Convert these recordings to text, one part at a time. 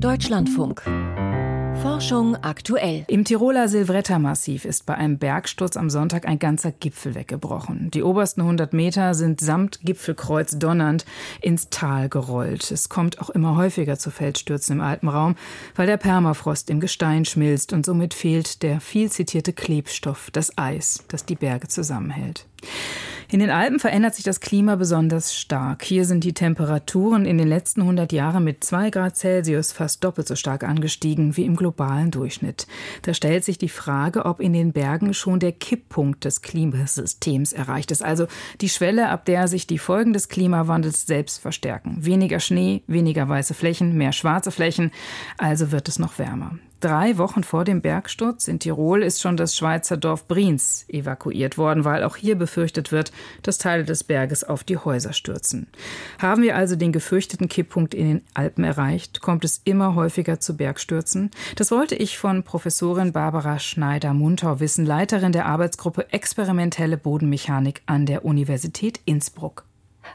Deutschlandfunk. Forschung aktuell. Im Tiroler Silvretta-Massiv ist bei einem Bergsturz am Sonntag ein ganzer Gipfel weggebrochen. Die obersten 100 Meter sind samt Gipfelkreuz donnernd ins Tal gerollt. Es kommt auch immer häufiger zu Felsstürzen im Alpenraum, weil der Permafrost im Gestein schmilzt und somit fehlt der viel zitierte Klebstoff, das Eis, das die Berge zusammenhält. In den Alpen verändert sich das Klima besonders stark. Hier sind die Temperaturen in den letzten 100 Jahren mit 2 Grad Celsius fast doppelt so stark angestiegen wie im globalen Durchschnitt. Da stellt sich die Frage, ob in den Bergen schon der Kipppunkt des Klimasystems erreicht ist, also die Schwelle, ab der sich die Folgen des Klimawandels selbst verstärken. Weniger Schnee, weniger weiße Flächen, mehr schwarze Flächen, also wird es noch wärmer. Drei Wochen vor dem Bergsturz in Tirol ist schon das Schweizer Dorf Briens evakuiert worden, weil auch hier befürchtet wird, dass Teile des Berges auf die Häuser stürzen. Haben wir also den gefürchteten Kipppunkt in den Alpen erreicht, kommt es immer häufiger zu Bergstürzen. Das wollte ich von Professorin Barbara Schneider-Muntau wissen, Leiterin der Arbeitsgruppe Experimentelle Bodenmechanik an der Universität Innsbruck.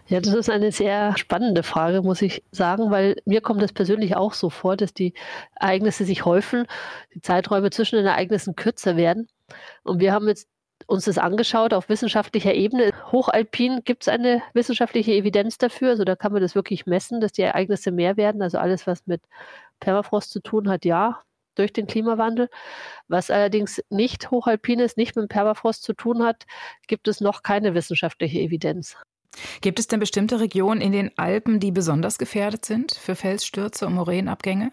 Ja, das ist eine sehr spannende Frage, muss ich sagen, weil mir kommt es persönlich auch so vor, dass die Ereignisse sich häufen, die Zeiträume zwischen den Ereignissen kürzer werden. Und wir haben jetzt uns das angeschaut auf wissenschaftlicher Ebene. Hochalpin gibt es eine wissenschaftliche Evidenz dafür. Also da kann man das wirklich messen, dass die Ereignisse mehr werden. Also alles, was mit Permafrost zu tun hat, ja, durch den Klimawandel. Was allerdings nicht hochalpin ist, nicht mit Permafrost zu tun hat, gibt es noch keine wissenschaftliche Evidenz. Gibt es denn bestimmte Regionen in den Alpen, die besonders gefährdet sind für Felsstürze und Moränenabgänge?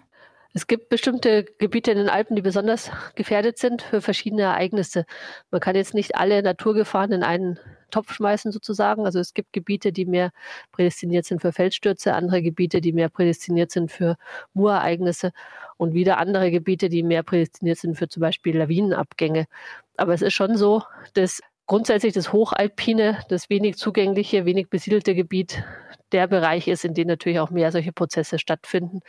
Es gibt bestimmte Gebiete in den Alpen, die besonders gefährdet sind für verschiedene Ereignisse. Man kann jetzt nicht alle Naturgefahren in einen Topf schmeißen sozusagen. Also es gibt Gebiete, die mehr prädestiniert sind für Felsstürze, andere Gebiete, die mehr prädestiniert sind für Murereignisse und wieder andere Gebiete, die mehr prädestiniert sind für zum Beispiel Lawinenabgänge. Aber es ist schon so, dass grundsätzlich das Hochalpine, das wenig zugängliche, wenig besiedelte Gebiet der Bereich ist, in dem natürlich auch mehr solche Prozesse stattfinden.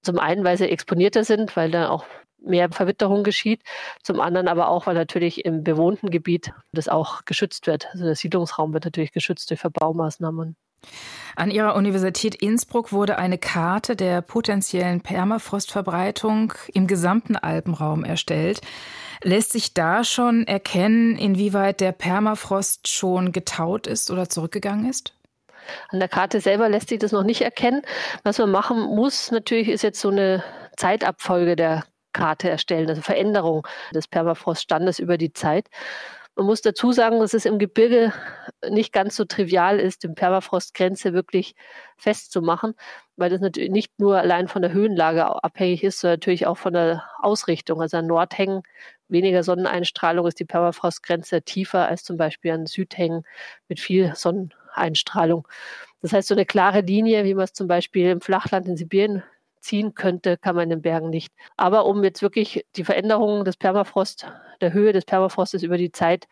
Zum einen, weil sie exponierter sind, weil da auch mehr Verwitterung geschieht. Zum anderen aber auch, weil natürlich im bewohnten Gebiet das auch geschützt wird. Also der Siedlungsraum wird natürlich geschützt durch Verbaumaßnahmen. An Ihrer Universität Innsbruck wurde eine Karte der potenziellen Permafrostverbreitung im gesamten Alpenraum erstellt. Lässt sich da schon erkennen, inwieweit der Permafrost schon getaut ist oder zurückgegangen ist? An der Karte selber lässt sich das noch nicht erkennen. Was man machen muss, natürlich ist jetzt so eine Zeitabfolge der Karte erstellen, also Veränderung des Permafroststandes über die Zeit. Man muss dazu sagen, dass es im Gebirge nicht ganz so trivial ist, die Permafrostgrenze wirklich festzumachen, weil das natürlich nicht nur allein von der Höhenlage abhängig ist, sondern natürlich auch von der Ausrichtung. Also an Nordhängen weniger Sonneneinstrahlung ist die Permafrostgrenze tiefer als zum Beispiel an Südhängen mit viel Sonneneinstrahlung. Das heißt, so eine klare Linie, wie man es zum Beispiel im Flachland in Sibirien ziehen könnte, kann man in den Bergen nicht. Aber um jetzt wirklich die Veränderungen des Permafrost, der Höhe des Permafrostes über die Zeit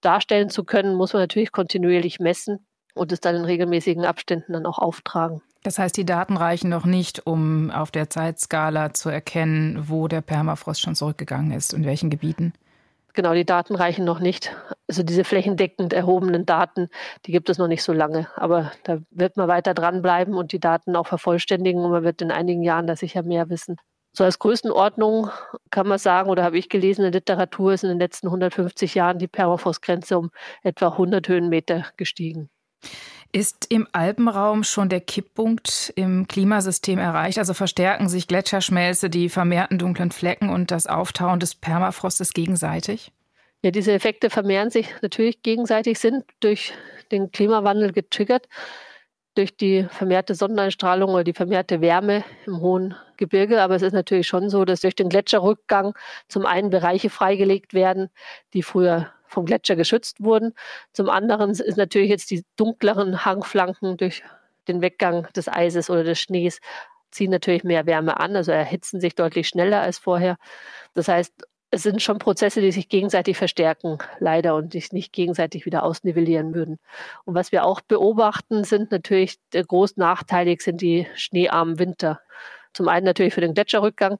darstellen zu können, muss man natürlich kontinuierlich messen und es dann in regelmäßigen Abständen dann auch auftragen. Das heißt, die Daten reichen noch nicht, um auf der Zeitskala zu erkennen, wo der Permafrost schon zurückgegangen ist, in welchen Gebieten? Genau, die Daten reichen noch nicht. Also diese flächendeckend erhobenen Daten, die gibt es noch nicht so lange. Aber da wird man weiter dranbleiben und die Daten auch vervollständigen und man wird in einigen Jahren da sicher mehr wissen. So als Größenordnung kann man sagen, oder habe ich gelesen, in der Literatur ist in den letzten 150 Jahren die Permafrostgrenze um etwa 100 Höhenmeter gestiegen. Ist im Alpenraum schon der Kipppunkt im Klimasystem erreicht? Also verstärken sich Gletscherschmelze, die vermehrten dunklen Flecken und das Auftauen des Permafrostes gegenseitig? Ja, diese Effekte vermehren sich natürlich gegenseitig, sind durch den Klimawandel getriggert, durch die vermehrte Sonneneinstrahlung oder die vermehrte Wärme im hohen Gebirge. Aber es ist natürlich schon so, dass durch den Gletscherrückgang zum einen Bereiche freigelegt werden, die früher vom Gletscher geschützt wurden. Zum anderen ist natürlich jetzt die dunkleren Hangflanken durch den Weggang des Eises oder des Schnees ziehen natürlich mehr Wärme an, also erhitzen sich deutlich schneller als vorher. Das heißt, es sind schon Prozesse, die sich gegenseitig verstärken, leider, und sich nicht gegenseitig wieder ausnivellieren würden. Und was wir auch beobachten, sind natürlich groß nachteilig sind die schneearmen Winter. Zum einen natürlich für den Gletscherrückgang,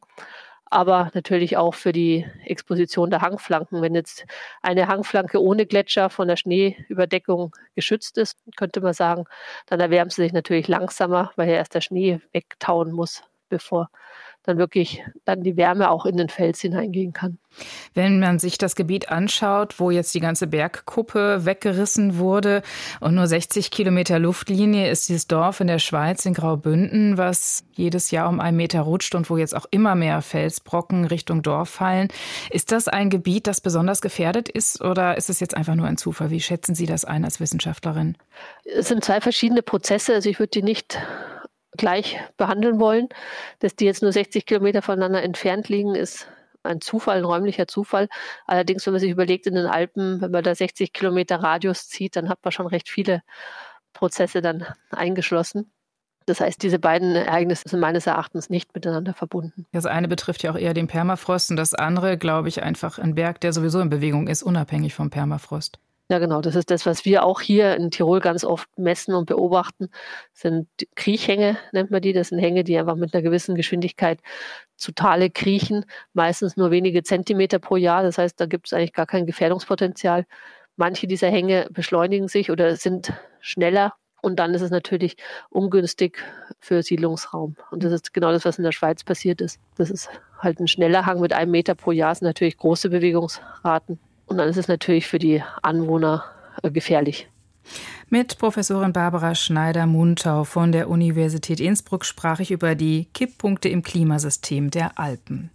aber natürlich auch für die Exposition der Hangflanken. Wenn jetzt eine Hangflanke ohne Gletscher von der Schneeüberdeckung geschützt ist, könnte man sagen, dann erwärmt sie sich natürlich langsamer, weil ja erst der Schnee wegtauen muss, bevor dann wirklich dann die Wärme auch in den Fels hineingehen kann. Wenn man sich das Gebiet anschaut, wo jetzt die ganze Bergkuppe weggerissen wurde und nur 60 Kilometer Luftlinie ist dieses Dorf in der Schweiz in Graubünden, was jedes Jahr um einen Meter rutscht und wo jetzt auch immer mehr Felsbrocken Richtung Dorf fallen. Ist das ein Gebiet, das besonders gefährdet ist oder ist es jetzt einfach nur ein Zufall? Wie schätzen Sie das ein als Wissenschaftlerin? Es sind zwei verschiedene Prozesse. Also ich würde die nicht gleich behandeln wollen. Dass die jetzt nur 60 Kilometer voneinander entfernt liegen, ist ein Zufall, ein räumlicher Zufall. Allerdings, wenn man sich überlegt, in den Alpen, wenn man da 60 Kilometer Radius zieht, dann hat man schon recht viele Prozesse dann eingeschlossen. Das heißt, diese beiden Ereignisse sind meines Erachtens nicht miteinander verbunden. Das eine betrifft ja auch eher den Permafrost und das andere, glaube ich, einfach ein Berg, der sowieso in Bewegung ist, unabhängig vom Permafrost. Ja, genau. Das ist das, was wir auch hier in Tirol ganz oft messen und beobachten. Das sind Kriechhänge, nennt man die. Das sind Hänge, die einfach mit einer gewissen Geschwindigkeit zu Tale kriechen. Meistens nur wenige Zentimeter pro Jahr. Das heißt, da gibt es eigentlich gar kein Gefährdungspotenzial. Manche dieser Hänge beschleunigen sich oder sind schneller. Und dann ist es natürlich ungünstig für Siedlungsraum. Und das ist genau das, was in der Schweiz passiert ist. Das ist halt ein schneller Hang mit einem Meter pro Jahr, sind natürlich große Bewegungsraten. Und dann ist es natürlich für die Anwohner äh, gefährlich. Mit Professorin Barbara Schneider-Muntau von der Universität Innsbruck sprach ich über die Kipppunkte im Klimasystem der Alpen.